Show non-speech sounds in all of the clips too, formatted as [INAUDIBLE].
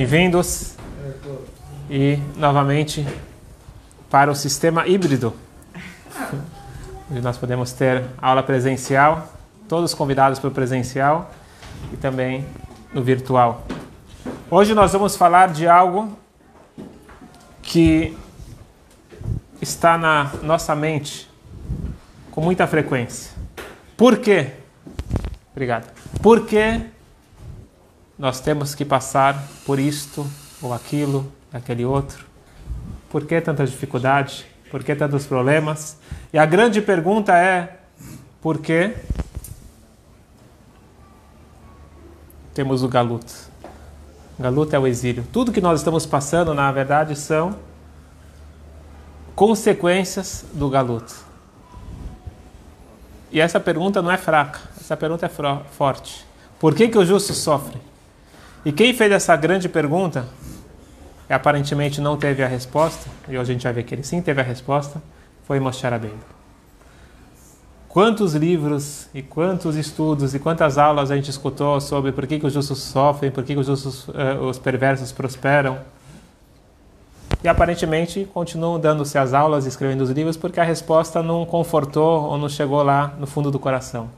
Bem-vindos e novamente para o sistema híbrido, onde nós podemos ter aula presencial, todos convidados para o presencial e também no virtual. Hoje nós vamos falar de algo que está na nossa mente com muita frequência. Por quê? Obrigado. Por que nós temos que passar por isto ou aquilo, aquele outro? Por que tanta dificuldade? Por que tantos problemas? E a grande pergunta é: por que temos o galuto? Galuto é o exílio. Tudo que nós estamos passando, na verdade, são consequências do galuto. E essa pergunta não é fraca, essa pergunta é forte. Por que, que o justo sofre? E quem fez essa grande pergunta, e aparentemente não teve a resposta, e hoje a gente vai ver que ele sim teve a resposta, foi Moshe Rabbeinu. Quantos livros e quantos estudos e quantas aulas a gente escutou sobre por que, que os justos sofrem, por que, que os, justos, uh, os perversos prosperam. E aparentemente continuam dando-se as aulas escrevendo os livros porque a resposta não confortou ou não chegou lá no fundo do coração.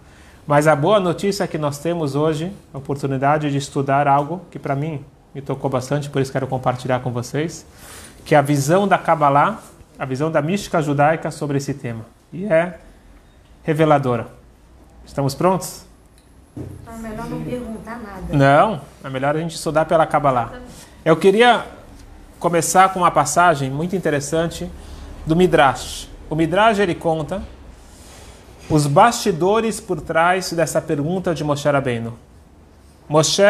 Mas a boa notícia é que nós temos hoje a oportunidade de estudar algo que para mim me tocou bastante, por isso quero compartilhar com vocês, que é a visão da Kabbalah, a visão da mística judaica sobre esse tema. E é reveladora. Estamos prontos? É melhor não perguntar nada. Não, é melhor a gente estudar pela Kabbalah. Eu queria começar com uma passagem muito interessante do Midrash. O Midrash ele conta os bastidores por trás dessa pergunta de Moshe Rabbeinu. Moshe,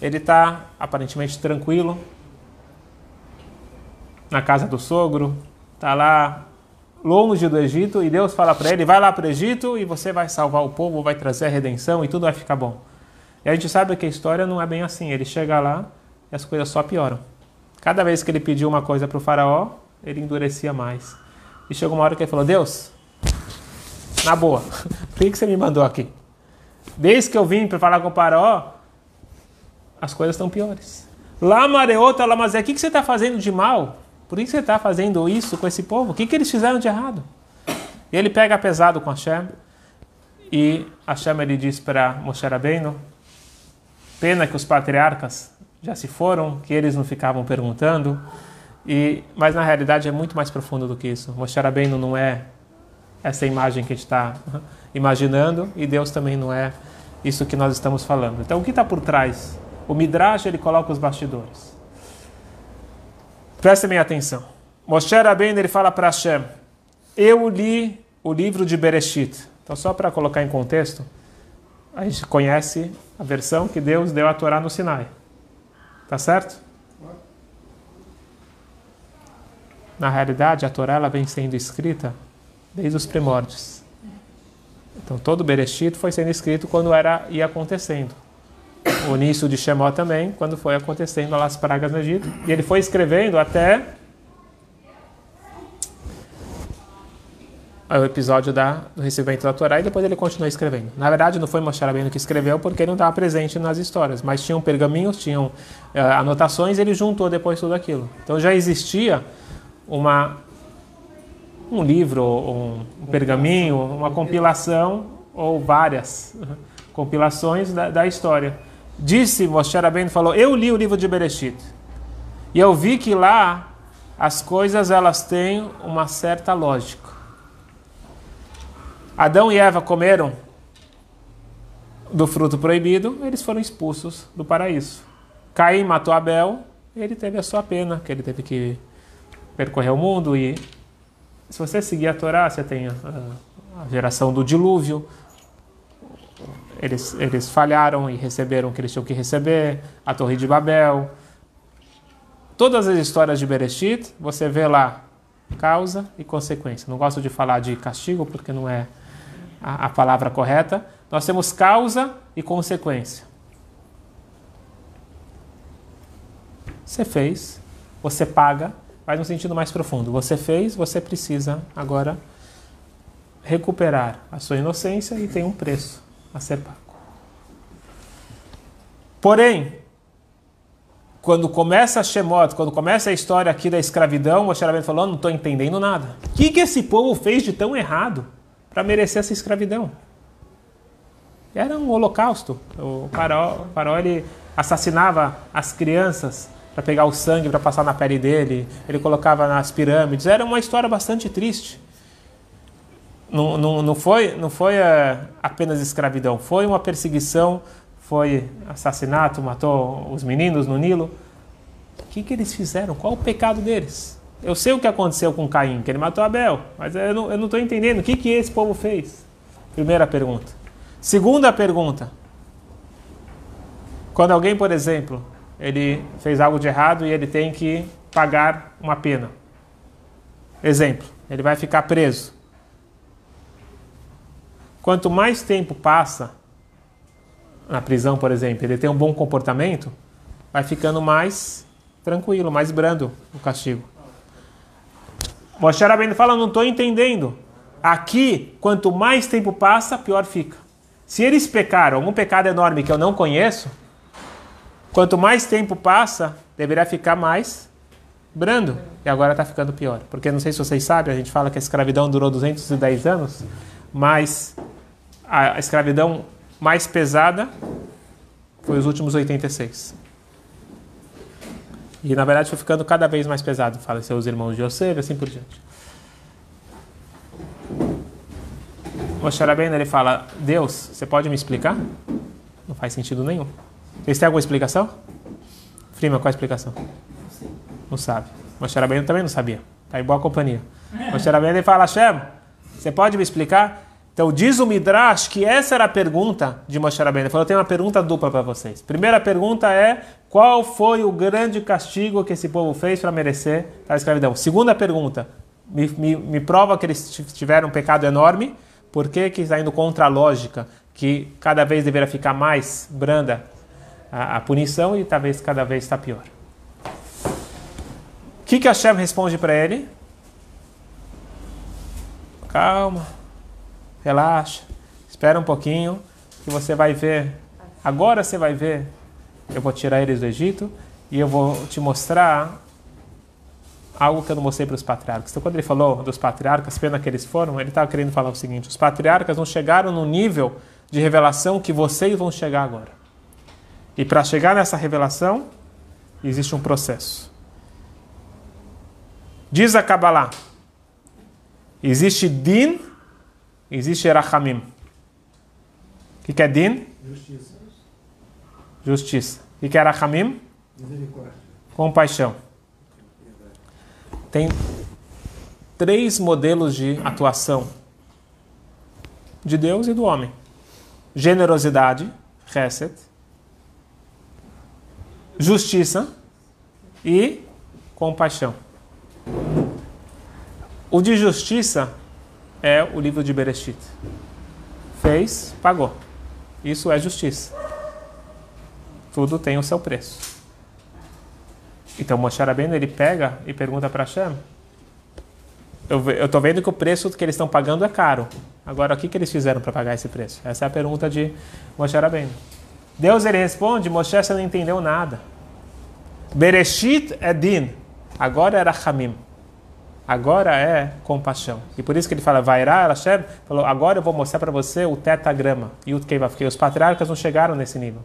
ele está aparentemente tranquilo na casa do sogro, está lá longe do Egito e Deus fala para ele: vai lá para o Egito e você vai salvar o povo, vai trazer a redenção e tudo vai ficar bom. E a gente sabe que a história não é bem assim. Ele chega lá e as coisas só pioram. Cada vez que ele pediu uma coisa para o faraó, ele endurecia mais. E chegou uma hora que ele falou: Deus, na boa, [LAUGHS] por que, você me mandou aqui? Desde que eu vim para falar com o faraó, as coisas estão piores. Lá Mareota, lá Mazé, o que, que você está fazendo de mal? Por que você está fazendo isso com esse povo? O que, que eles fizeram de errado? E ele pega pesado com Hashem e Hashem ele diz para Moshe Rabbeinu, pena que os patriarcas já se foram, que eles não ficavam perguntando, e, mas na realidade é muito mais profundo do que isso. Moshe Rabbeinu não é essa imagem que a gente está [LAUGHS] imaginando e Deus também não é isso que nós estamos falando. Então o que está por trás? O Midrash ele coloca os bastidores. Prestem bem atenção. Moshe Rabbeinu ele fala para Hashem, eu li o livro de Bereshit. Então só para colocar em contexto, a gente conhece a versão que Deus deu a Torá no Sinai. Tá certo? Na realidade, a Torá ela vem sendo escrita desde os primórdios. Então todo o Bereshit foi sendo escrito quando era ia acontecendo. O início de Shemó também, quando foi acontecendo as pragas no Egito. E ele foi escrevendo até o episódio da, do recebimento da Torá e depois ele continuou escrevendo. Na verdade, não foi Moshe Rabbeinu que escreveu porque ele não estava presente nas histórias, mas tinham pergaminhos, tinham uh, anotações ele juntou depois tudo aquilo. Então já existia uma um livro, um, um pergaminho, uma compilação ou várias compilações da, da história. Disse Moshe Rabbeinu, falou, eu li o livro de Bereshit e eu vi que lá as coisas elas têm uma certa lógica. Adão e Eva comeram do fruto proibido, eles foram expulsos do paraíso. Caim matou Abel, ele teve a sua pena, que ele teve que percorrer o mundo e se você seguir a Torá, você tem a, a geração do dilúvio. Eles, eles falharam e receberam o que eles tinham que receber, a Torre de Babel. Todas as histórias de Bereshit, você vê lá causa e consequência. Não gosto de falar de castigo porque não é a, a palavra correta. Nós temos causa e consequência. Você fez, você paga, mas no sentido mais profundo. Você fez, você precisa agora recuperar a sua inocência e tem um preço a ser pago. Porém, quando começa a Shemot, quando começa a história aqui da escravidão, Moshe Rabbeinu falou, não estou entendendo nada. O que, que esse povo fez de tão errado para merecer essa escravidão? Era um holocausto. O faraó, o faraó ele assassinava as crianças para pegar o sangue, para passar na pele dele. Ele colocava nas pirâmides. Era uma história bastante triste. Não, não, não foi, não foi uh, apenas escravidão, foi uma perseguição, foi assassinato, matou os meninos no Nilo. O que, que eles fizeram? Qual o pecado deles? Eu sei o que aconteceu com Caim, que ele matou Abel, mas eu não estou entendendo. O que, que esse povo fez? Primeira pergunta. Segunda pergunta. Quando alguém, por exemplo, ele fez algo de errado e ele tem que pagar uma pena. Exemplo, ele vai ficar preso. Quanto mais tempo passa na prisão, por exemplo, ele tem um bom comportamento, vai ficando mais tranquilo, mais brando o castigo. Moshe fala, não estou entendendo. Aqui, quanto mais tempo passa, pior fica. Se eles pecaram algum pecado enorme que eu não conheço, quanto mais tempo passa, deveria ficar mais brando. E agora está ficando pior. Porque não sei se vocês sabem, a gente fala que a escravidão durou 210 anos, mas a escravidão mais pesada foi os últimos 86. E na verdade foi ficando cada vez mais pesado. Faleceu os irmãos de Yosef assim por diante. Moshe Rabbeinu ele fala, Deus, você pode me explicar? Não faz sentido nenhum. Vocês têm alguma explicação? Frima, qual a explicação? Não sabe. Moshe Rabbeinu também não sabia. Está em boa companhia. Moshe Rabbeinu fala, Hashem, você pode me explicar? Então diz o Midrash que essa era a pergunta de Moshe Rabbeinu. Ele falou, eu tenho uma pergunta dupla para vocês. Primeira pergunta é, qual foi o grande castigo que esse povo fez para merecer a escravidão? Segunda pergunta, me, me, me prova que eles tiveram um pecado enorme. Por que, que está indo contra a lógica que cada vez deverá ficar mais branda a, a punição e talvez cada vez está pior? O que, que Hashem responde para ele? Calma, relaxa, espera um pouquinho que você vai ver. Agora você vai ver. Eu vou tirar eles do Egito e eu vou te mostrar algo que eu não mostrei para os patriarcas. Então, quando ele falou dos patriarcas, pena que eles foram, ele estava querendo falar o seguinte: os patriarcas não chegaram no nível de revelação que vocês vão chegar agora. E para chegar nessa revelação, existe um processo. Diz a Kabbalah: existe din, existe erachamim. O que, que é din? Justiça. Justiça. O que, que é erachamim? Misericórdia. Compaixão. Tem três modelos de atuação de Deus e do homem: generosidade, chesed, justiça e compaixão. O de justiça é o livro de Bereshit. Fez, pagou. Isso é justiça. Tudo tem o seu preço. Então Moshe Rabbeinu ele pega e pergunta para Hashem. Eu estou vendo que o preço que eles estão pagando é caro. Agora, o que, que eles fizeram para pagar esse preço? Essa é a pergunta de Moshe Rabbeinu. Deus ele responde, Moshe você não entendeu nada. Bereshit é din. Agora era Hamim. Agora é compaixão. E por isso que ele fala, Vairá, Hashem, falou, agora eu vou mostrar para você o tetagrama. E o porque os patriarcas não chegaram nesse nível.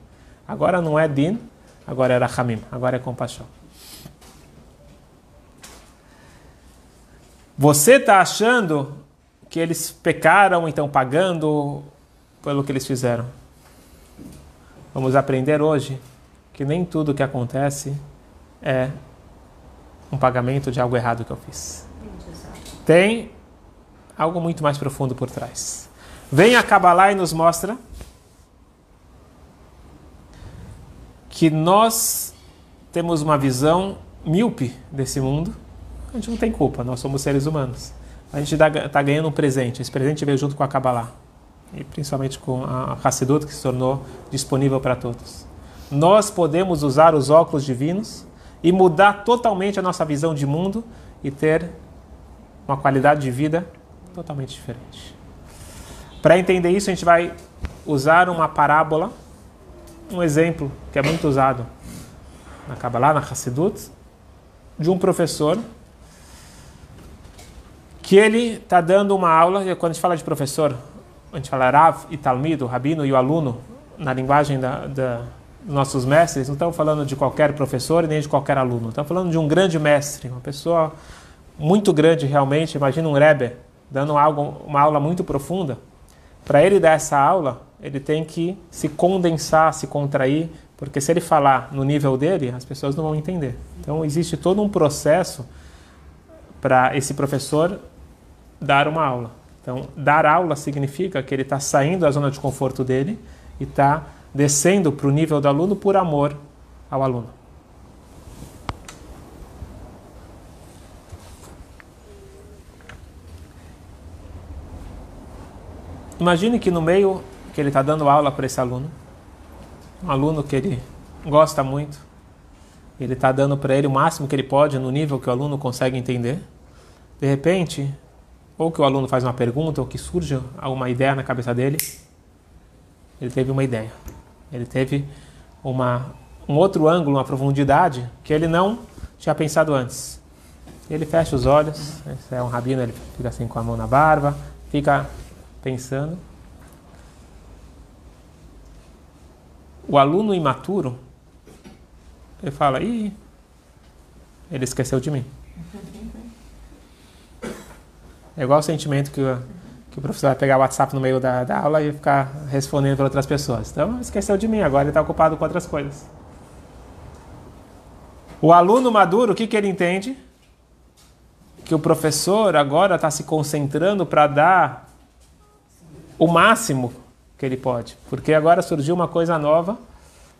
Agora não é din, agora era Hamim. Agora é compaixão. Você está achando que eles pecaram, então pagando pelo que eles fizeram. Vamos aprender hoje que nem tudo que acontece é um pagamento de algo errado que eu fiz. Tem algo muito mais profundo por trás. Vem a Kabbalah e nos mostra que nós temos uma visão míope desse mundo a gente não tem culpa, nós somos seres humanos. A gente está ganhando um presente, esse presente veio junto com a Kabbalah, e principalmente com a Hassidut, que se tornou disponível para todos. Nós podemos usar os óculos divinos e mudar totalmente a nossa visão de mundo e ter uma qualidade de vida totalmente diferente. Para entender isso, a gente vai usar uma parábola, um exemplo que é muito usado na Kabbalah, na Hassidut, de um professor que ele está dando uma aula, e quando a gente fala de professor, a gente fala Rav e Talmid, o rabino e o aluno, na linguagem da, da, nossos mestres, não estamos falando de qualquer professor nem de qualquer aluno, estamos falando de um grande mestre, uma pessoa muito grande realmente, imagina um Rebbe dando algo, uma aula muito profunda. Para ele dar essa aula, ele tem que se condensar, se contrair, porque se ele falar no nível dele, as pessoas não vão entender. Então existe todo um processo para esse professor dar uma aula. Então, dar aula significa que ele está saindo da zona de conforto dele e está descendo para o nível do aluno por amor ao aluno. Imagine que no meio que ele está dando aula para esse aluno, um aluno que ele gosta muito, ele está dando para ele o máximo que ele pode no nível que o aluno consegue entender. De repente, ou que o aluno faz uma pergunta, ou que surge alguma ideia na cabeça dele, ele teve uma ideia. Ele teve uma, um outro ângulo, uma profundidade que ele não tinha pensado antes. Ele fecha os olhos, esse é um rabino, ele fica assim com a mão na barba, fica pensando. O aluno imaturo, ele fala, ih, ele esqueceu de mim. É igual o sentimento que que o professor vai pegar o WhatsApp no meio da, da aula e ficar respondendo para outras pessoas. Então, esqueceu de mim, agora ele está ocupado com outras coisas. O aluno maduro, o que, que ele entende? Que o professor agora está se concentrando para dar o máximo que ele pode. Porque agora surgiu uma coisa nova,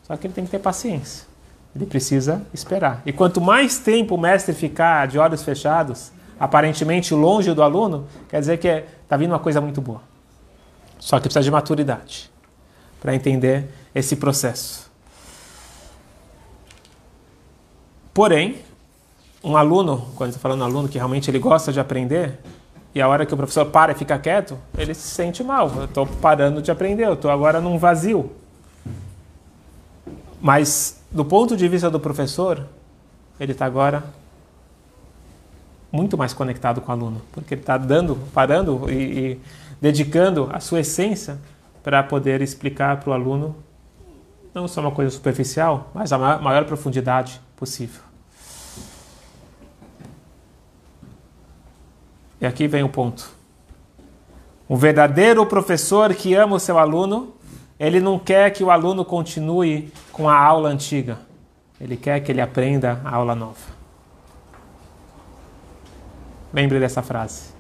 só que ele tem que ter paciência. Ele precisa esperar. E quanto mais tempo o mestre ficar de olhos fechados, aparentemente longe do aluno, quer dizer que está vindo uma coisa muito boa. Só que precisa de maturidade para entender esse processo. Porém, um aluno, quando está falando aluno que realmente ele gosta de aprender, e a hora que o professor para e fica quieto, ele se sente mal. Eu estou parando de aprender, eu estou agora num vazio. Mas, do ponto de vista do professor, ele está agora muito mais conectado com o aluno, porque ele está dando, parando e, e, dedicando a sua essência para poder explicar para o aluno não só uma coisa superficial, mas a maior, maior profundidade possível. E aqui vem o ponto. Um verdadeiro professor que ama o seu aluno, ele não quer que o aluno continue com a aula antiga. Ele quer que ele aprenda a aula nova. Lembre dessa frase.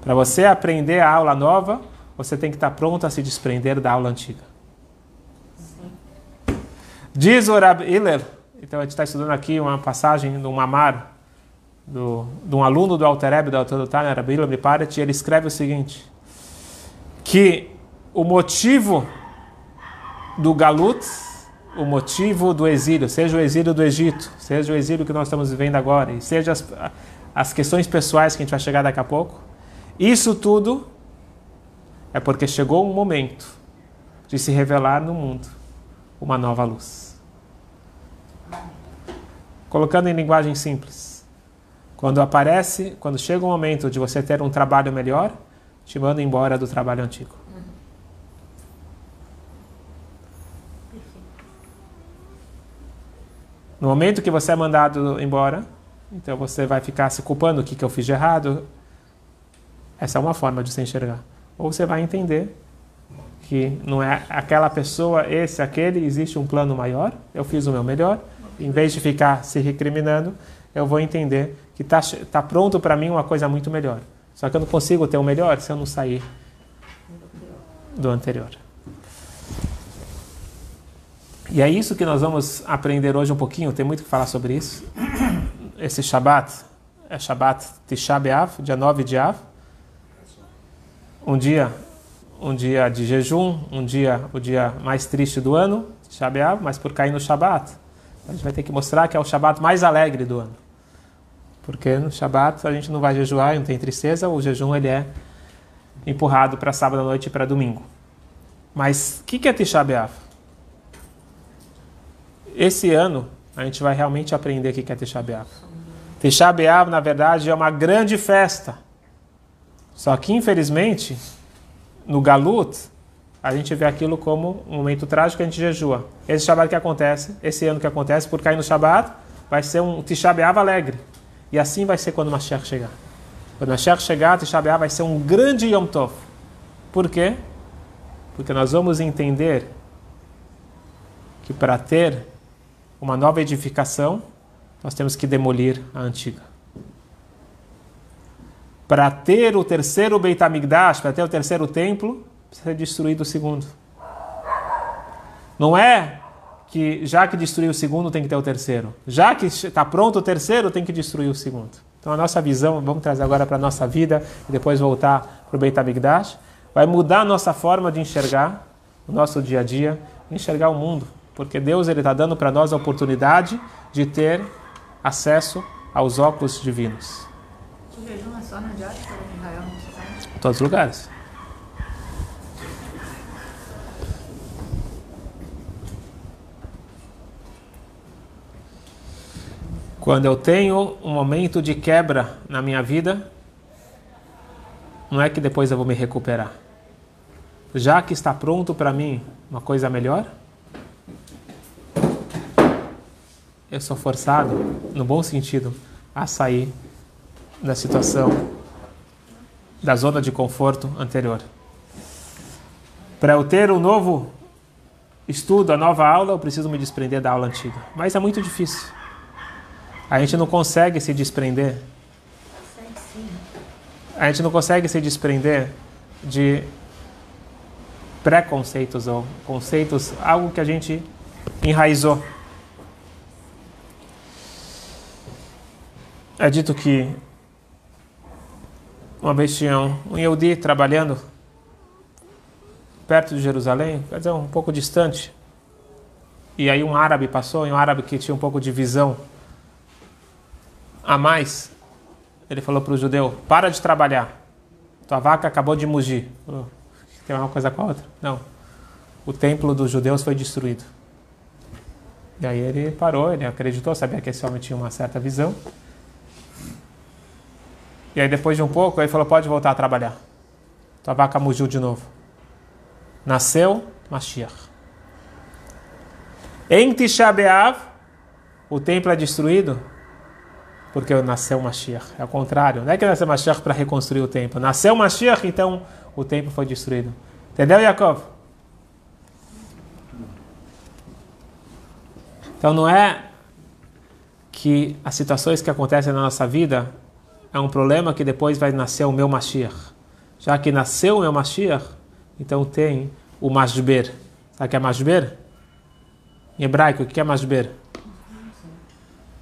Para você aprender a aula nova, você tem que estar pronto a se desprender da aula antiga. Diz o Rab Hiller, então a gente está estudando aqui uma passagem do Mamar, do, de um aluno do Altereb, do Tânia, Rab Hiller e ele escreve o seguinte, que o motivo do Galut, o motivo do exílio, seja o exílio do Egito, seja o exílio que nós estamos vivendo agora, e seja as, as questões pessoais que a gente vai chegar daqui a pouco. Isso tudo é porque chegou um momento de se revelar no mundo uma nova luz. Colocando em linguagem simples, quando aparece, quando chega o momento de você ter um trabalho melhor, te manda embora do trabalho antigo. No momento que você é mandado embora, então você vai ficar se culpando o que, que eu fiz de errado. Essa é uma forma de se enxergar. Ou você vai entender que não é aquela pessoa, esse, aquele, existe um plano maior, eu fiz o meu melhor. Em vez de ficar se recriminando, eu vou entender que está tá pronto para mim uma coisa muito melhor. Só que eu não consigo ter o melhor se eu não sair do anterior. E é isso que nós vamos aprender hoje um pouquinho, tem muito que falar sobre isso esse Shabat é Shabat Tisha B'Av, dia 9 de Av. Um dia, um dia de jejum, um dia, o dia mais triste do ano, Tisha B'Av, mas por cair no Shabat, a gente vai ter que mostrar que é o Shabat mais alegre do ano. Porque no Shabat a gente não vai jejuar, não tem tristeza, o jejum ele é empurrado para sábado à noite e para domingo. Mas o que, que é Tisha B'Av? Esse ano a gente vai realmente aprender o que é Tisha B'Av. Tisha B'Av, na verdade, é uma grande festa. Só que, infelizmente, no Galut, a gente vê aquilo como um momento trágico, a gente jejua. Esse Shabbat que acontece, esse ano que acontece, por cair no Shabbat, vai ser um Tisha B'Av alegre. E assim vai ser quando o Mashiach chegar. Quando o Mashiach chegar, Tisha B'Av vai ser um grande Yom Tov. Por quê? Porque nós vamos entender que para ter uma nova edificação, nós temos que demolir a antiga. Para ter o terceiro Beit HaMikdash, para ter o terceiro templo, precisa destruir o segundo. Não é que já que destruiu o segundo tem que ter o terceiro. Já que está pronto o terceiro, tem que destruir o segundo. Então a nossa visão, vamos trazer agora para a nossa vida e depois voltar para o Beit HaMikdash, vai mudar a nossa forma de enxergar o nosso dia a dia, enxergar o mundo. Porque Deus está dando para nós a oportunidade de ter acesso aos óculos divinos. O jejum é só na diáspora de Israel, Em todos os lugares. Quando eu tenho um momento de quebra na minha vida, não é que depois eu vou me recuperar. Já que está pronto para mim uma coisa melhor, eu sou forçado, no bom sentido, a sair da situação, da zona de conforto anterior. Para eu ter um novo estudo, a nova aula, eu preciso me desprender da aula antiga. Mas é muito difícil. A gente não consegue se desprender. A gente não consegue se desprender de preconceitos ou conceitos, algo que a gente enraizou. É dito que uma vez tinha um Yehudi trabalhando perto de Jerusalém, quer dizer, um pouco distante. E aí um árabe passou, um árabe que tinha um pouco de visão a mais, ele falou para o judeu: para de trabalhar, tua vaca acabou de mugir. Tem uma coisa com a outra? Não. O templo dos judeus foi destruído. E aí ele parou, ele acreditou, sabia que esse homem tinha uma certa visão. E aí depois de um pouco, ele falou: pode voltar a trabalhar. Tua vaca mugiu de novo. Nasceu Mashiach. Em Tisha B'Av, o templo é destruído porque nasceu Mashiach. É o contrário. Não é que nasceu Mashiach para reconstruir o templo. Nasceu Mashiach, então o templo foi destruído. Entendeu, Yaakov? Então não é que as situações que acontecem na nossa vida é um problema que depois vai nascer o meu Mashiach. Já que nasceu o meu Mashiach, então tem o Masber. Sabe o que é Masber? Em hebraico, o que é Masber?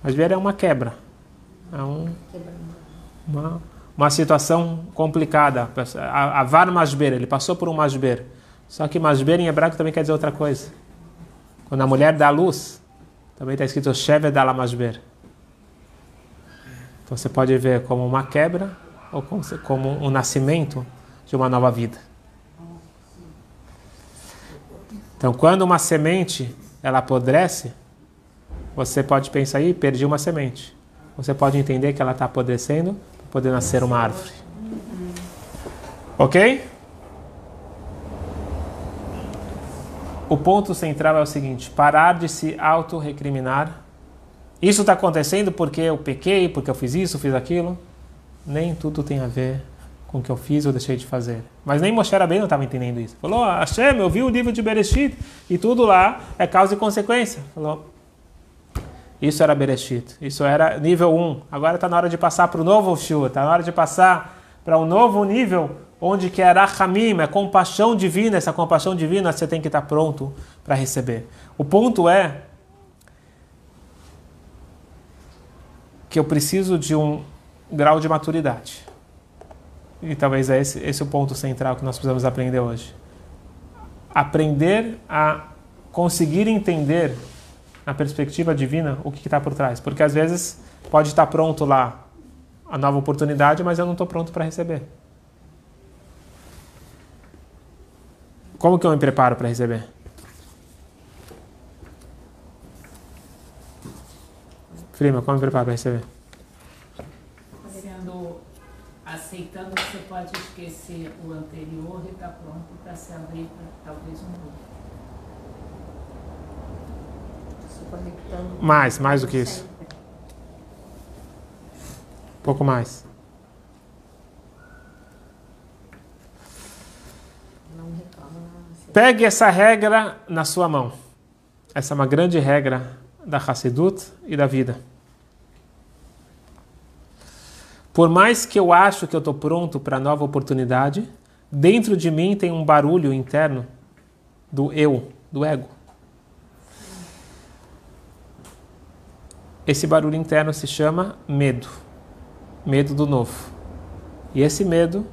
Masber é uma quebra. É um, uma, uma situação complicada. A, var masber, ele passou por um masber. Só que masber em hebraico também quer dizer outra coisa. Quando a mulher dá luz, também está escrito shevet dala masber. Então você pode ver como uma quebra ou como, um nascimento de uma nova vida. Então, quando uma semente ela apodrece, você pode pensar aí, perdi uma semente você pode entender que ela está apodrecendo para poder nascer uma árvore. Ok? O ponto central é o seguinte: parar de se auto-recriminar. Isso está acontecendo porque eu pequei, porque eu fiz isso, fiz aquilo. Nem tudo tem a ver com o que eu fiz ou deixei de fazer. Mas nem Moshe Rabbeinu estava entendendo isso. Falou, Hashem, eu vi o livro de Bereshit e tudo lá é causa e consequência. Falou, isso era Bereshit. Isso era nível 1. Agora está na hora de passar para o novo Shua. Está na hora de passar para um novo nível onde que é Rahamim, é compaixão divina. Essa compaixão divina você tem que estar tá pronto para receber. O ponto é que eu preciso de um grau de maturidade. E talvez é esse, esse é o ponto central que nós precisamos aprender hoje. Aprender a conseguir entender na perspectiva divina, o que está por trás. Porque às vezes pode estar pronto lá a nova oportunidade, mas eu não estou pronto para receber. Como que eu me preparo para receber? Frima, como prepara para receber? Sendo, aceitando que você pode esquecer o anterior e está pronto para se abrir para talvez um novo. Mais, mais do que isso. Um pouco mais. Pegue essa regra na sua mão. Essa é uma grande regra da Hassidut e da vida. Por mais que eu acho que eu estou pronto para a nova oportunidade, dentro de mim tem um barulho interno do eu, do ego. Esse barulho interno se chama medo. Medo do novo. E esse medo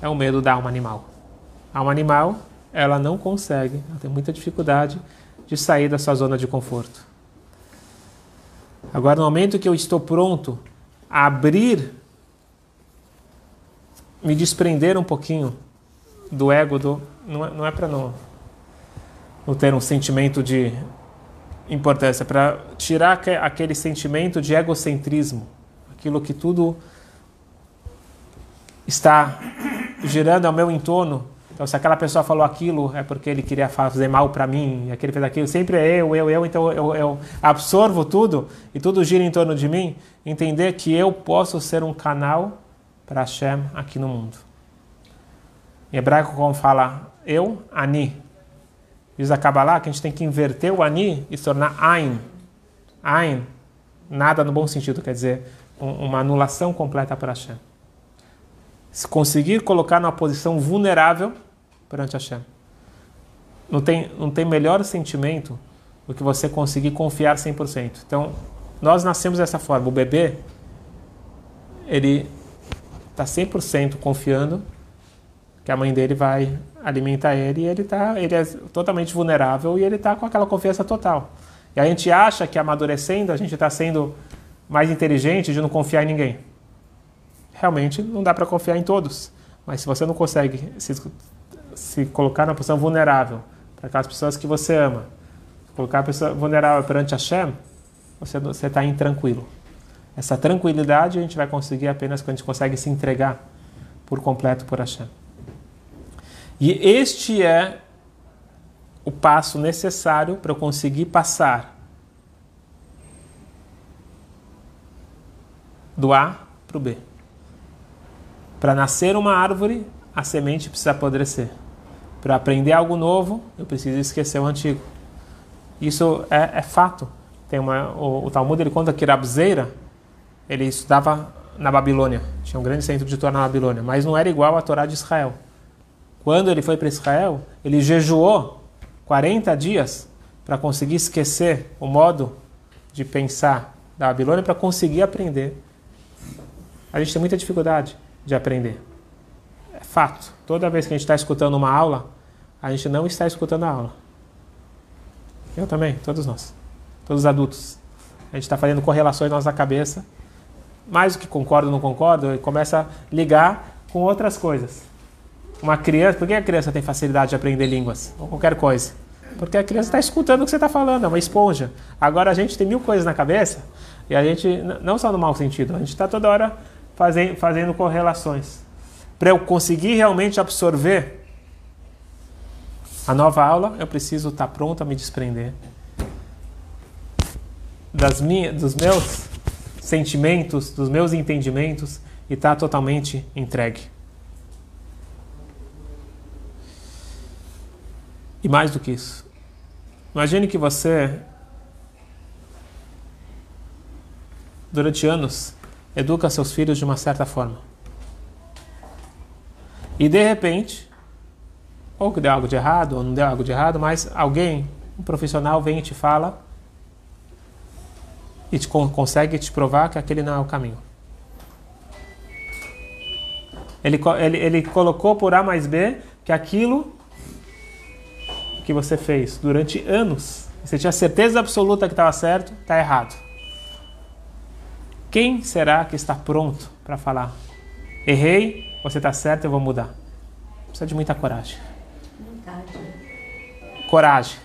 é o medo da alma animal. A alma animal, ela não consegue, ela tem muita dificuldade de sair da sua zona de conforto. Agora, no momento que eu estou pronto a abrir, me desprender um pouquinho do ego, do, não é, não é para não, não ter um sentimento de importância, é para tirar aque- aquele sentimento de egocentrismo, aquilo que tudo está girando ao meu entorno. Então, se aquela pessoa falou aquilo, é porque ele queria fazer mal para mim, aquele fez aquilo. Sempre é eu, eu, eu. Então, eu, eu absorvo tudo e tudo gira em torno de mim. Entender que eu posso ser um canal para Hashem aqui no mundo. Em hebraico, como fala eu, Ani. Diz a Kabbalah que a gente tem que inverter o Ani e se tornar Ain. Ain, nada no bom sentido, quer dizer, um- uma anulação completa para Hashem se conseguir colocar numa posição vulnerável perante Hashem. Não tem, não tem melhor sentimento do que você conseguir confiar 100%. Então, nós nascemos dessa forma. O bebê, ele está 100% confiando que a mãe dele vai alimentar ele e ele, tá, ele é totalmente vulnerável e ele está com aquela confiança total. E a gente acha que amadurecendo a gente está sendo mais inteligente de não confiar em ninguém realmente não dá para confiar em todos. Mas se você não consegue se, se colocar na posição vulnerável para aquelas pessoas que você ama, colocar a pessoa vulnerável perante Hashem, você está intranquilo. Essa tranquilidade a gente vai conseguir apenas quando a gente consegue se entregar por completo por Hashem. E este é o passo necessário para eu conseguir passar do A para o B. Para nascer uma árvore, a semente precisa apodrecer. Para aprender algo novo, eu preciso esquecer o antigo. Isso é, é fato. Tem uma, o, o, Talmud ele conta que Rabzeira ele estudava na Babilônia. Tinha um grande centro de Torá na Babilônia, mas não era igual à Torá de Israel. Quando ele foi para Israel, ele jejuou 40 dias para conseguir esquecer o modo de pensar da Babilônia para conseguir aprender. A gente tem muita dificuldade de aprender. Fato. Toda vez que a gente está escutando uma aula, a gente não está escutando a aula. Eu também, todos nós. Todos os adultos. A gente está fazendo correlações na nossa cabeça. Mais do que concordo ou não concordo, e começa a ligar com outras coisas. Uma criança, por que a criança tem facilidade de aprender línguas? Ou qualquer coisa? Porque a criança está escutando o que você está falando, é uma esponja. Agora a gente tem mil coisas na cabeça e a gente, não só no mau sentido, a gente está toda hora fazendo, fazendo correlações. Para eu conseguir realmente absorver a nova aula, eu preciso estar pronto a me desprender das minhas, dos meus sentimentos, dos meus entendimentos e estar totalmente entregue. E mais do que isso, imagine que você, durante anos, educa seus filhos de uma certa forma. E de repente, ou que deu algo de errado, ou não deu algo de errado, mas alguém, um profissional, vem e te fala e te, consegue te provar que aquele não é o caminho. Ele, ele, ele colocou por A mais B que aquilo que você fez durante anos, você tinha certeza absoluta que estava certo, está errado. Quem será que está pronto para falar? Errei, você está certo, eu vou mudar. Precisa de muita coragem. Coragem.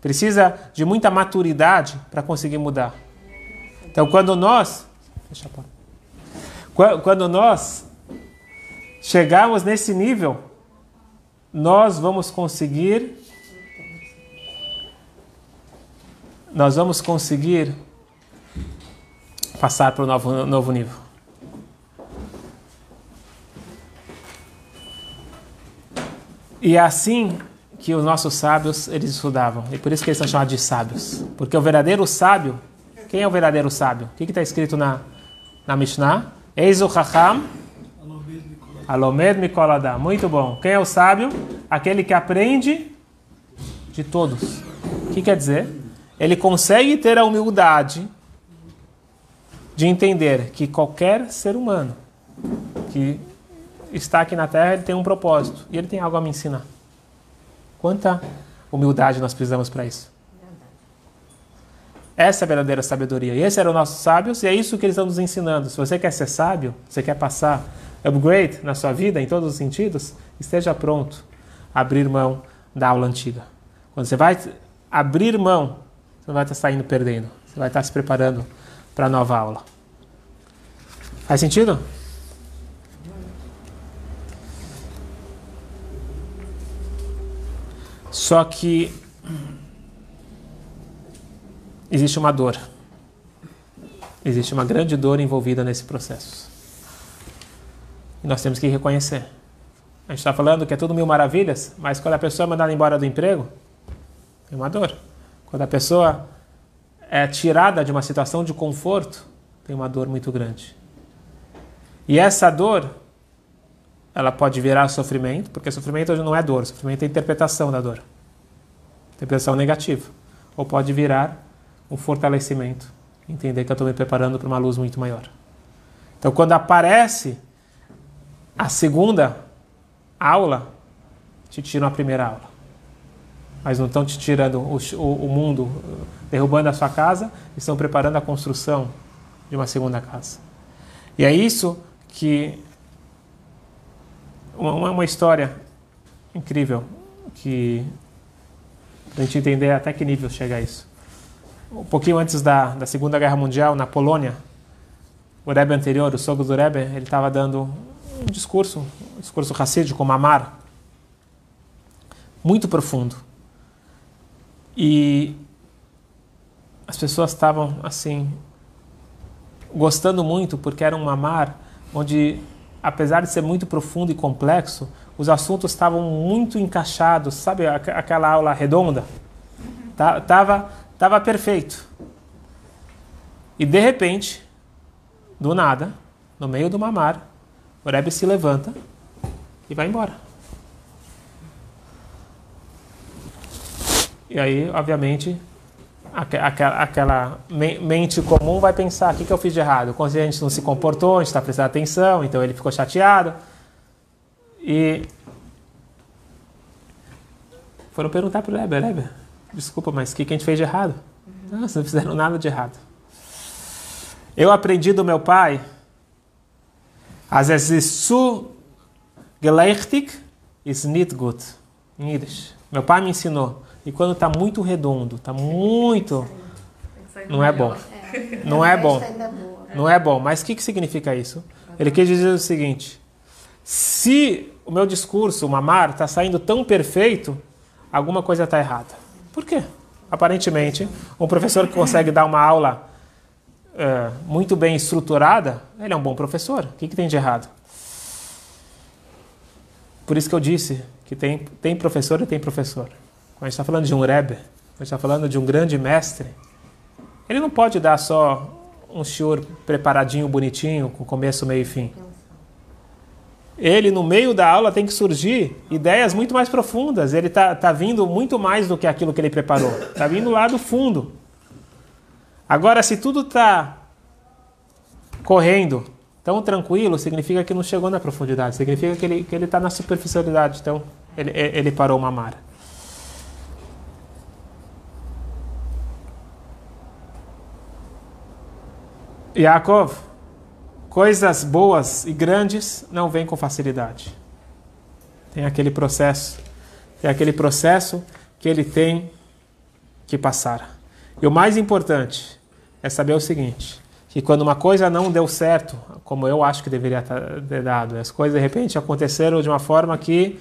Precisa de muita maturidade para conseguir mudar. Então, quando nós. Deixa a porta. Quando nós chegarmos nesse nível, nós vamos conseguir. Nós vamos conseguir passar para o novo, novo nível. E é assim que os nossos sábios eles estudavam. E por isso que eles são chamados de sábios. Porque o verdadeiro sábio, quem é o verdadeiro sábio? O que está escrito na, na Mishnah? Eis o Chacham Alomed Mikoladam. Muito bom. Quem é o sábio? Aquele que aprende de todos. O que quer dizer? Ele consegue ter a humildade de entender que qualquer ser humano que está aqui na Terra ele tem um propósito e ele tem algo a me ensinar. Quanta humildade nós precisamos para isso? Essa é a verdadeira sabedoria. E esses eram nossos sábios, e é isso que eles estão nos ensinando. Se você quer ser sábio, você quer passar upgrade na sua vida, em todos os sentidos, esteja pronto a abrir mão da aula antiga. Quando você vai abrir mão, você não vai estar saindo perdendo. Você vai estar se preparando para a nova aula. Faz sentido? Só que existe uma dor. Existe uma grande dor envolvida nesse processo. E nós temos que reconhecer. A gente está falando que é tudo mil maravilhas, mas quando a pessoa é mandada embora do emprego, tem uma dor. Quando a pessoa é tirada de uma situação de conforto, tem uma dor muito grande. E essa dor, ela pode virar sofrimento, porque sofrimento hoje não é dor, sofrimento é interpretação da dor. Interpretação negativa. Ou pode virar um fortalecimento, entender que eu estou me preparando para uma luz muito maior. Então, quando aparece a segunda aula, te tiram a primeira aula. Mas não estão te tirando o, o, o mundo, derrubando a sua casa, estão preparando a construção de uma segunda casa. E é isso que uma, uma história incrível que para a gente entender até que nível chega isso. Um pouquinho antes da, da Segunda Guerra Mundial, na Polônia, o Rebbe anterior, o sogro do Rebbe, ele estava dando um discurso, um discurso racídico, mamar, muito profundo. E as pessoas estavam assim gostando muito porque era um mamar onde apesar de ser muito profundo e complexo, os assuntos estavam muito encaixados, sabe aquela aula redonda? Tava tava perfeito. E de repente, do nada, no meio do mamar, o Rebbe se levanta e vai embora. E aí, obviamente, aquela, aquela mente comum vai pensar: o que, que eu fiz de errado? O gente não se comportou, a gente está prestando atenção, então ele ficou chateado. E foram perguntar para o Rebbe: Rebbe, desculpa, mas o que, que a gente fez de errado? Não, vocês não fizeram nada de errado. Eu aprendi do meu pai, as geleichtig ist nicht gut, em Yiddish. Meu pai me ensinou. E quando está muito redondo, está muito. Não é bom. Não é bom. Não é bom. Mas o que, que significa isso? Ele quer dizer o seguinte: se o meu discurso, o mamar, está saindo tão perfeito, alguma coisa está errada. Por quê? Aparentemente, um professor que consegue dar uma aula uh, muito bem estruturada, ele é um bom professor. O que, que tem de errado? Por isso que eu disse que tem, tem professor e tem professor. Quando a gente está falando de um Rebbe, quando a gente está falando de um grande mestre, ele não pode dar só um shiur preparadinho, bonitinho, com começo, meio e fim. Ele, no meio da aula, tem que surgir ideias muito mais profundas. Ele está tá vindo muito mais do que aquilo que ele preparou. Está vindo lá do fundo. Agora, se tudo está correndo tão tranquilo, significa que não chegou na profundidade. Significa que ele está que ele tá na superficialidade. Então, ele, ele parou uma mara. Yaakov, coisas boas e grandes não vêm com facilidade. Tem aquele processo, tem aquele processo que ele tem que passar. E o mais importante é saber o seguinte: que quando uma coisa não deu certo, como eu acho que deveria ter dado, as coisas de repente aconteceram de uma forma que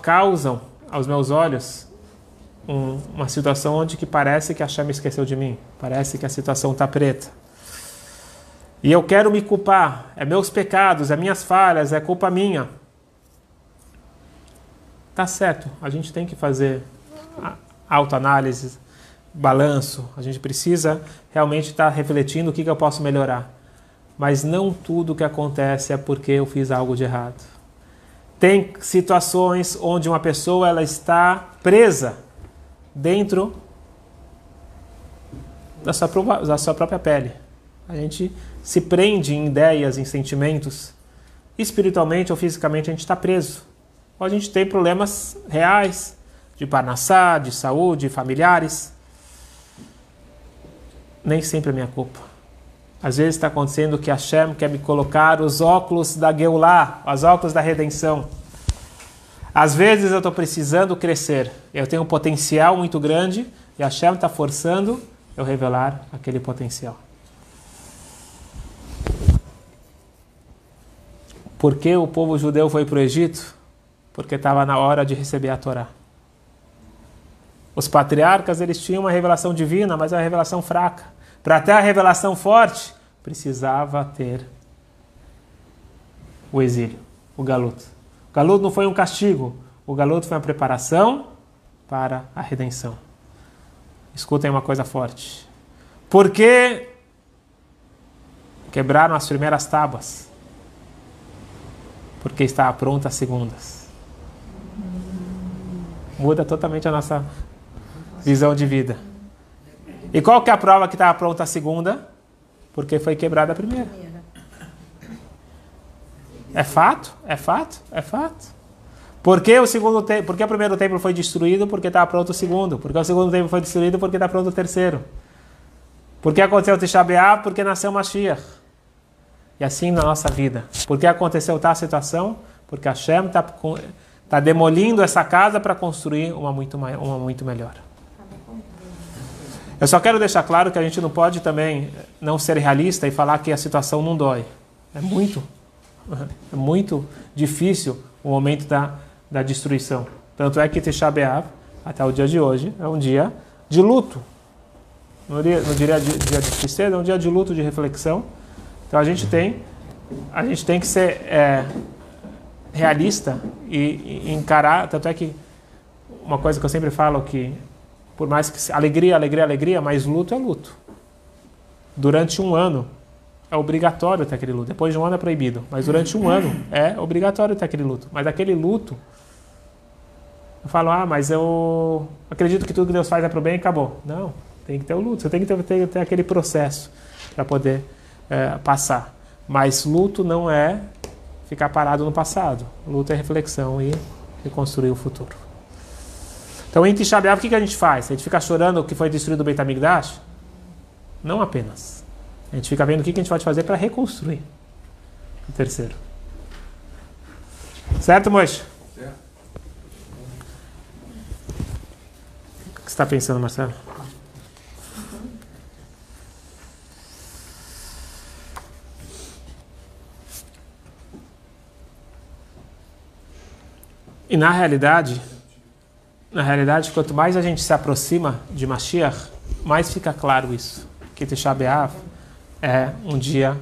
causam aos meus olhos um, uma situação onde que parece que a chama esqueceu de mim, parece que a situação está preta. E eu quero me culpar, é meus pecados, é minhas falhas, é culpa minha. Tá certo, a gente tem que fazer autoanálise, balanço, a gente precisa realmente estar tá refletindo o que, que eu posso melhorar. Mas não tudo que acontece é porque eu fiz algo de errado. Tem situações onde uma pessoa ela está presa dentro da sua, da sua própria pele. A gente se prende em ideias, em sentimentos. Espiritualmente ou fisicamente a gente está preso. Ou a gente tem problemas reais de parnassá, de saúde, familiares. Nem sempre é minha culpa. Às vezes está acontecendo que Hashem quer me colocar os óculos da Geulah, os óculos da redenção. Às vezes eu estou precisando crescer. Eu tenho um potencial muito grande e Hashem está forçando eu revelar aquele potencial. Por que o povo judeu foi para o Egito? Porque estava na hora de receber a Torá. Os patriarcas eles tinham uma revelação divina, mas uma revelação fraca. Para ter a revelação forte, precisava ter o exílio, o galuto. Galuto não foi um castigo, o galuto foi uma preparação para a redenção. Escutem uma coisa forte. Por que quebraram as primeiras tábuas? Porque estava pronta as segundas. Muda totalmente a nossa visão de vida. E qual que é a prova que estava pronta a segunda? Porque foi quebrada a primeira. É fato? É fato? É fato. Por que o segundo te... Por que o primeiro templo foi destruído? Porque estava pronto o segundo. Por que o segundo templo foi destruído? Porque está pronto o terceiro. Por que aconteceu o Tisha Porque nasceu Mashiach. E assim na nossa vida. Por que aconteceu tal situação? Porque Hashem está tá demolindo essa casa para construir uma muito, uma muito melhor. Eu só quero deixar claro que a gente não pode também não ser realista e falar que a situação não dói. É muito, é muito difícil o momento da, da destruição. Tanto é que Tisha até o dia de hoje, é um dia de luto. Não diria, não diria dia de tristeza, é um dia de luto, de reflexão. Então a gente tem, a gente tem que ser é, realista e, e encarar. Tanto é que uma coisa que eu sempre falo que por mais que alegria, alegria, alegria, mas luto é luto. Durante um ano é obrigatório ter aquele luto. Depois de um ano é proibido, mas durante um ano é obrigatório ter aquele luto. Mas aquele luto, eu falo, ah, mas eu acredito que tudo que Deus faz é para o bem e acabou. Não, tem que ter o luto. Você tem que ter, ter, ter aquele processo para poder é, passar. Mas luto não é ficar parado no passado. Luto é reflexão e reconstruir o futuro. Então, em Tisha o que, que a gente faz? A gente fica chorando que foi destruído o Beit HaMikdash? Não apenas. A gente fica vendo o que, a gente pode fazer para reconstruir o terceiro. Certo, Moisés? Certo. O que você está pensando, Marcelo? E na realidade, na realidade, quanto mais a gente se aproxima de Mashiach, mais fica claro isso. Que Tisha B'Av é um dia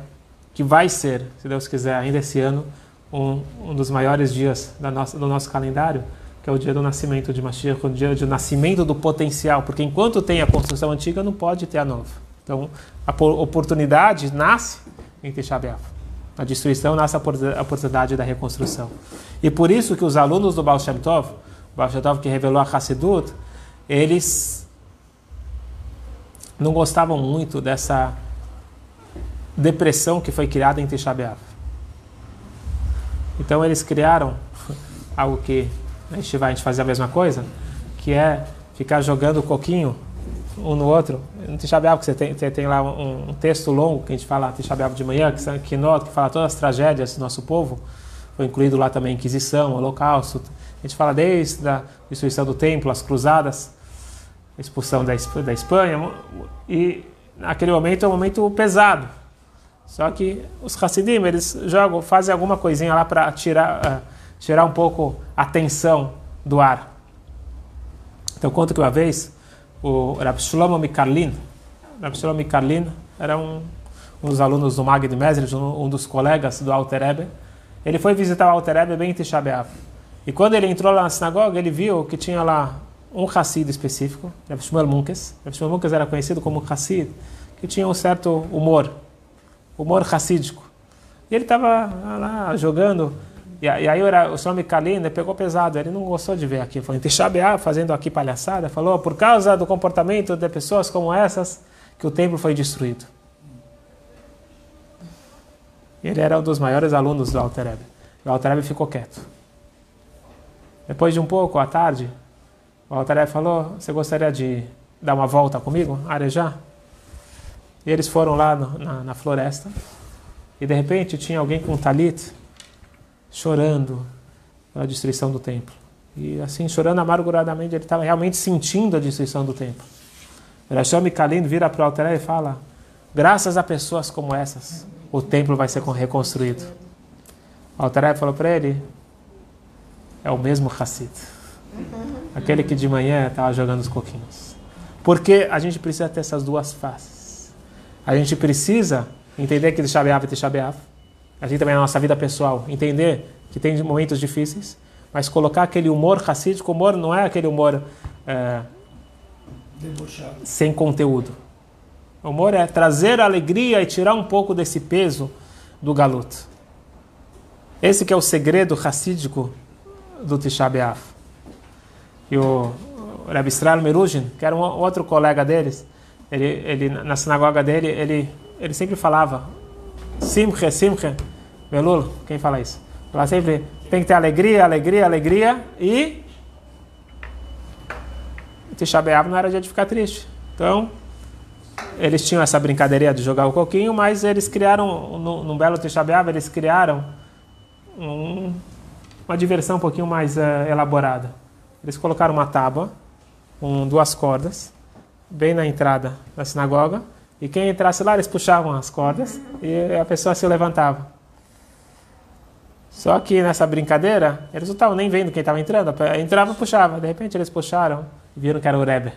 que vai ser, se Deus quiser, ainda esse ano, um, um dos maiores dias da nossa, do nosso calendário, que é o dia do nascimento de Mashiach, o dia do nascimento do potencial, porque enquanto tem a construção antiga, não pode ter a nova. Então, a oportunidade nasce em Tisha. A destruição nasce a oportunidade da reconstrução. E por isso que os alunos do Baal Shem Tov, Baal que revelou a Hassidut, eles não gostavam muito dessa depressão que foi criada em Tisha. Então eles criaram [LAUGHS] algo que a gente vai a gente fazer a mesma coisa, que é ficar jogando coquinho um no outro. No Tisha que você tem, você tem lá um, um, texto longo que a gente fala Tisha de manhã, que, que, nota, que fala todas as tragédias do nosso povo. Foi incluído lá também a Inquisição, o Holocausto, a gente fala desde a destruição do templo, as cruzadas. expulsão da, da Espanha, e naquele momento é um momento pesado. Só que os Hassidim, eles jogam, fazem alguma coisinha lá para tirar, ah, tirar um pouco a tensão do ar. Então, conto que uma vez o Rav Shlomo Mikarlin, Rav Shlomo Mikarlin era um, um dos alunos do Magid Mesrit, um, um dos colegas do Alter Rebbe. Ele foi visitar o Alter Rebbe bem em Tisha B'Av. E quando ele entrou lá na sinagoga, ele viu que tinha lá um Hassid específico, Rav Shmuel Munkes. Rav Shmuel Munkes era conhecido como Hassid, que tinha um certo humor, humor hassídico. E ele estava lá jogando, e, aí o Ra- o Shlomo Kalin ele pegou pesado, ele não gostou de ver aqui. Foi em Tisha B'Av, fazendo aqui palhaçada, falou, por causa do comportamento de pessoas como essas, que o templo foi destruído. Ele era um dos maiores alunos do Alter Rebbe. O Alter Rebbe ficou quieto. Depois de um pouco, à tarde, o Alter Rebbe falou, você gostaria de dar uma volta comigo, arejar? E eles foram lá no- na, na floresta. E de repente tinha alguém com um talit chorando pela destruição do templo. E assim, chorando amarguradamente, ele estava realmente sentindo a destruição do templo. Rachel Mikalin vira para o Rebbe e fala, graças a pessoas como essas, o templo vai ser con- reconstruído. O Rebbe falou para ele, é o mesmo Hassid. Aquele que de manhã estava jogando os coquinhos. Porque a gente precisa ter essas duas faces. A gente precisa entender que Tisha B'Av é Tisha B'Av. A gente também na nossa vida pessoal entender que tem momentos difíceis, mas colocar aquele humor racídico, humor não é aquele humor Debochado. sem conteúdo. O humor é trazer alegria e tirar um pouco desse peso do galuto. Esse que é o segredo racídico do Tisha B'Av. E o Rabbi Israel Merugin, que era um outro colega deles, ele, ele na sinagoga dele, ele, ele sempre falava Simche, Simche, Melul, quem fala isso? Fala sempre, tem que ter alegria, alegria, alegria e Tisha não era dia de ficar triste. Então, eles tinham essa brincadeirinha de jogar o coquinho, mas eles criaram, no, num belo Tisha eles criaram um- uma diversão um pouquinho mais eh, elaborada. Eles colocaram uma tábua com duas cordas, bem na entrada da sinagoga, e quem entrasse lá, eles puxavam as cordas e a pessoa se levantava. Só que nessa brincadeira, eles não estavam nem vendo quem estava entrando, entrava e puxava. De repente eles puxaram e viram que era o Rebbe.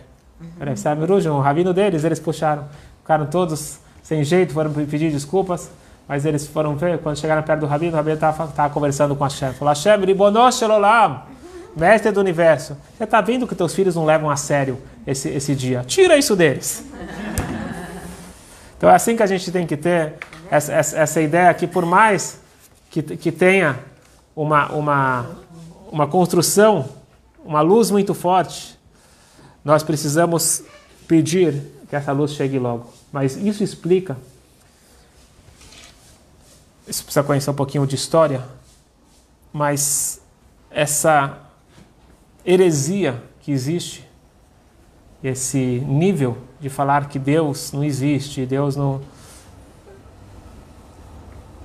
Rebbe Samirujin, o rabino deles, eles puxaram. Ficaram todos sem jeito, foram pedir desculpas, mas eles foram ver, quando chegaram perto do rabino, o rabino estava conversando com Hashem. Falou, Hashem, ribonosh elolam, mestre do universo, você está vendo que teus filhos não levam a sério esse, esse dia? Tira isso deles. Então é assim que a gente tem que ter essa, essa, essa ideia que por mais que, que tenha uma, uma, uma construção, uma luz muito forte, nós precisamos pedir que essa luz chegue logo. Mas isso explica, isso precisa conhecer um pouquinho de história, mas essa heresia que existe, esse nível de falar que Deus não existe, Deus não.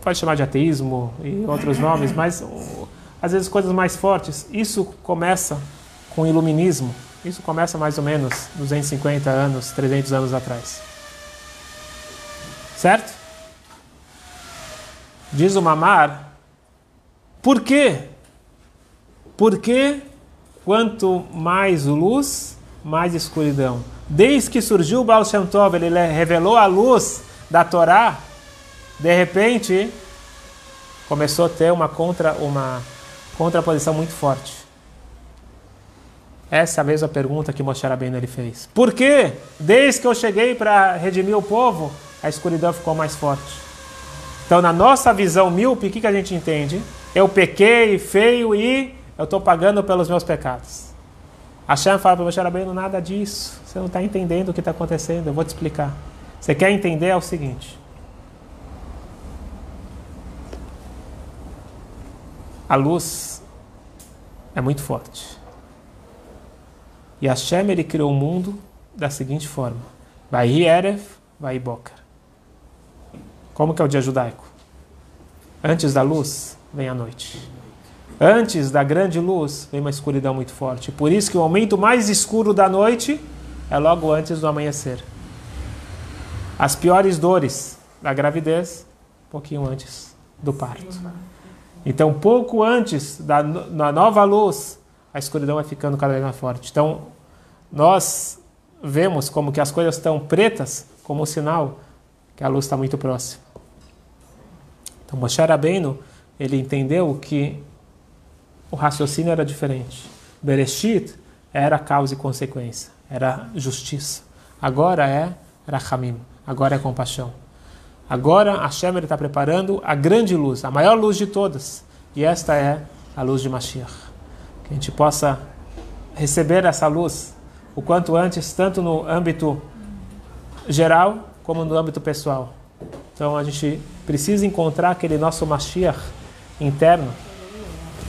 Pode chamar de ateísmo e outros nomes, mas às vezes coisas mais fortes. Isso começa com o iluminismo. Isso começa mais ou menos 250 anos, 300 anos atrás. Certo? Diz o Mamar, por quê? Porque quanto mais luz, mais escuridão. Desde que surgiu o Baal Shem Tov, ele revelou a luz da Torá, de repente começou a ter uma, contra, uma contraposição muito forte. Essa é a mesma pergunta que Moshe Rabbeinu ele fez. Por quê? Desde que eu cheguei para redimir o povo, a escuridão ficou mais forte. Então, na nossa visão míope, o que, que a gente entende? Eu pequei, feio e eu estou pagando pelos meus pecados. Hashem fala para Moshe Rabbeinu, nada disso. Você não está entendendo o que está acontecendo. Eu vou te explicar. Você quer entender é o seguinte. A luz é muito forte. E Hashem ele criou o mundo da seguinte forma: vai Erev, vai Boker. Como que é o dia judaico? Antes da luz, vem a noite. Antes da grande luz, vem uma escuridão muito forte. Por isso que o momento mais escuro da noite é logo antes do amanhecer. As piores dores da gravidez, um pouquinho antes do parto. Então, pouco antes da, da nova luz, a escuridão vai ficando cada vez mais forte. Então, nós vemos como que as coisas estão pretas como um sinal que a luz está muito próxima. Então, Moshe Rabbeinu, ele entendeu que o raciocínio era diferente. Bereshit era causa e consequência, era justiça. Agora é Rachamim, agora é compaixão. Agora Hashem está preparando a grande luz, a maior luz de todas. E esta é a luz de Mashiach. Que a gente possa receber essa luz o quanto antes, tanto no âmbito geral como no âmbito pessoal. Então a gente precisa encontrar aquele nosso Mashiach interno,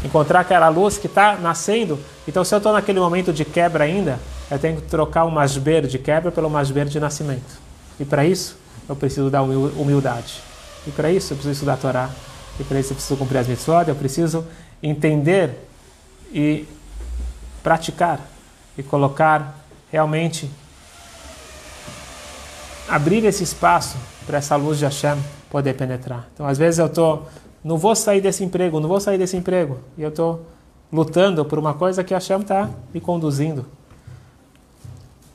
encontrar aquela luz que está nascendo. Então, se eu estou naquele momento de quebra ainda, eu tenho que trocar o masber de quebra pelo masber de nascimento. E para isso, eu preciso da humildade. E para isso, eu preciso estudar a Torá. E para isso, eu preciso cumprir as mitzvot. Eu preciso entender e praticar e colocar realmente abrir esse espaço para essa luz de Hashem poder penetrar. Então, às vezes eu tô, não vou sair desse emprego, não vou sair desse emprego, e eu estou lutando por uma coisa que Hashem está me conduzindo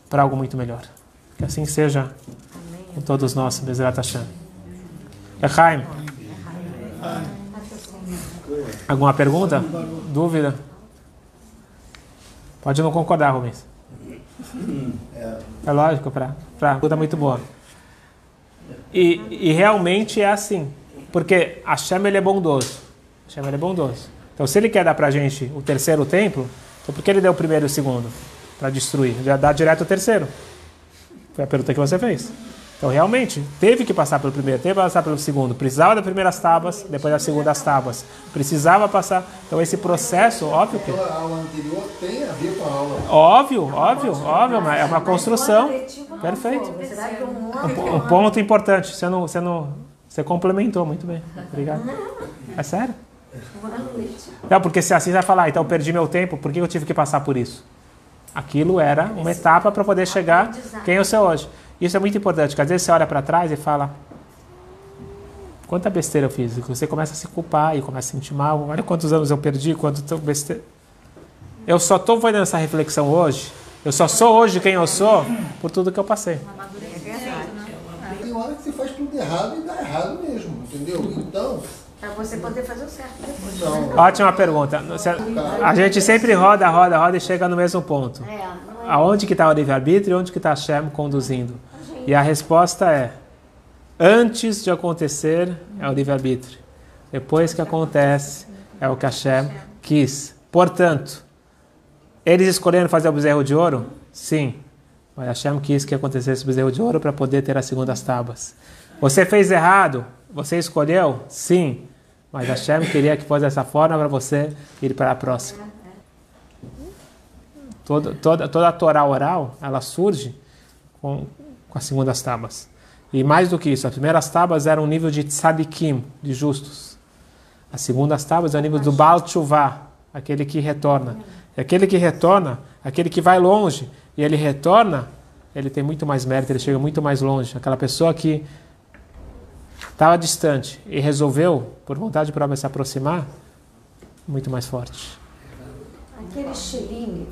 para algo muito melhor. Que assim seja com todos nós, Bezerra Hashem. Echaim. Alguma pergunta? Dúvida? Pode não concordar, Rubens. É lógico, para a pergunta muito boa. E, e, realmente é assim. Porque Hashem ele é bondoso. Hashem ele é bondoso. Então, se ele quer dar para a gente o terceiro templo, então por que ele deu o primeiro e o segundo? Para destruir. Já dá direto o terceiro. Foi a pergunta que você fez. Então, realmente, teve que passar pelo primeiro, teve que passar pelo segundo. Precisava das primeiras tábuas, depois das segundas tábuas. Precisava passar. Então, esse processo, óbvio que. A aula anterior tem a ver com a aula. Óbvio, óbvio, óbvio, é uma construção. Perfeito. Um, um ponto importante. Você não, você não. Você complementou muito bem. Obrigado. [LAUGHS] É sério? Não, porque se assim vai falar, então eu perdi meu tempo, por que eu tive que passar por isso? Aquilo era uma etapa para poder chegar quem eu sou hoje. Isso é muito importante, porque às vezes você olha para trás e fala: quanta besteira eu fiz? Você começa a se culpar e começa a se sentir mal. Olha quantos anos eu perdi, quanto besteira. Eu só estou fazendo essa reflexão hoje. Eu só sou hoje quem eu sou por tudo que eu passei. Tem hora que você faz tudo errado e dá errado mesmo, entendeu? Então. Para você poder fazer o certo depois. Não. Ótima pergunta. A gente sempre roda, roda, roda e chega no mesmo ponto. É, é? Aonde que está o livre-arbítrio e onde que está Hashem conduzindo? E a resposta é: antes de acontecer é o livre-arbítrio. Depois que acontece é o que Hashem quis. Portanto, eles escolheram fazer o bezerro de ouro? Sim. Mas Hashem quis que acontecesse o bezerro de ouro para poder ter as segundas tábuas. Você fez errado? Você escolheu? Sim. Mas Hashem queria que fosse dessa forma para você ir para a próxima. Toda, toda, toda a Torá oral, ela surge com, com as segundas tábuas. E mais do que isso, as primeiras tábuas eram o nível de tzadikim, de justos. As segundas tábuas é o nível do Baal Tshuva, aquele que retorna. E aquele que retorna, aquele que vai longe, e ele retorna, ele tem muito mais mérito, ele chega muito mais longe. Aquela pessoa que estava distante e resolveu, por vontade própria, se aproximar, muito mais forte. Aquele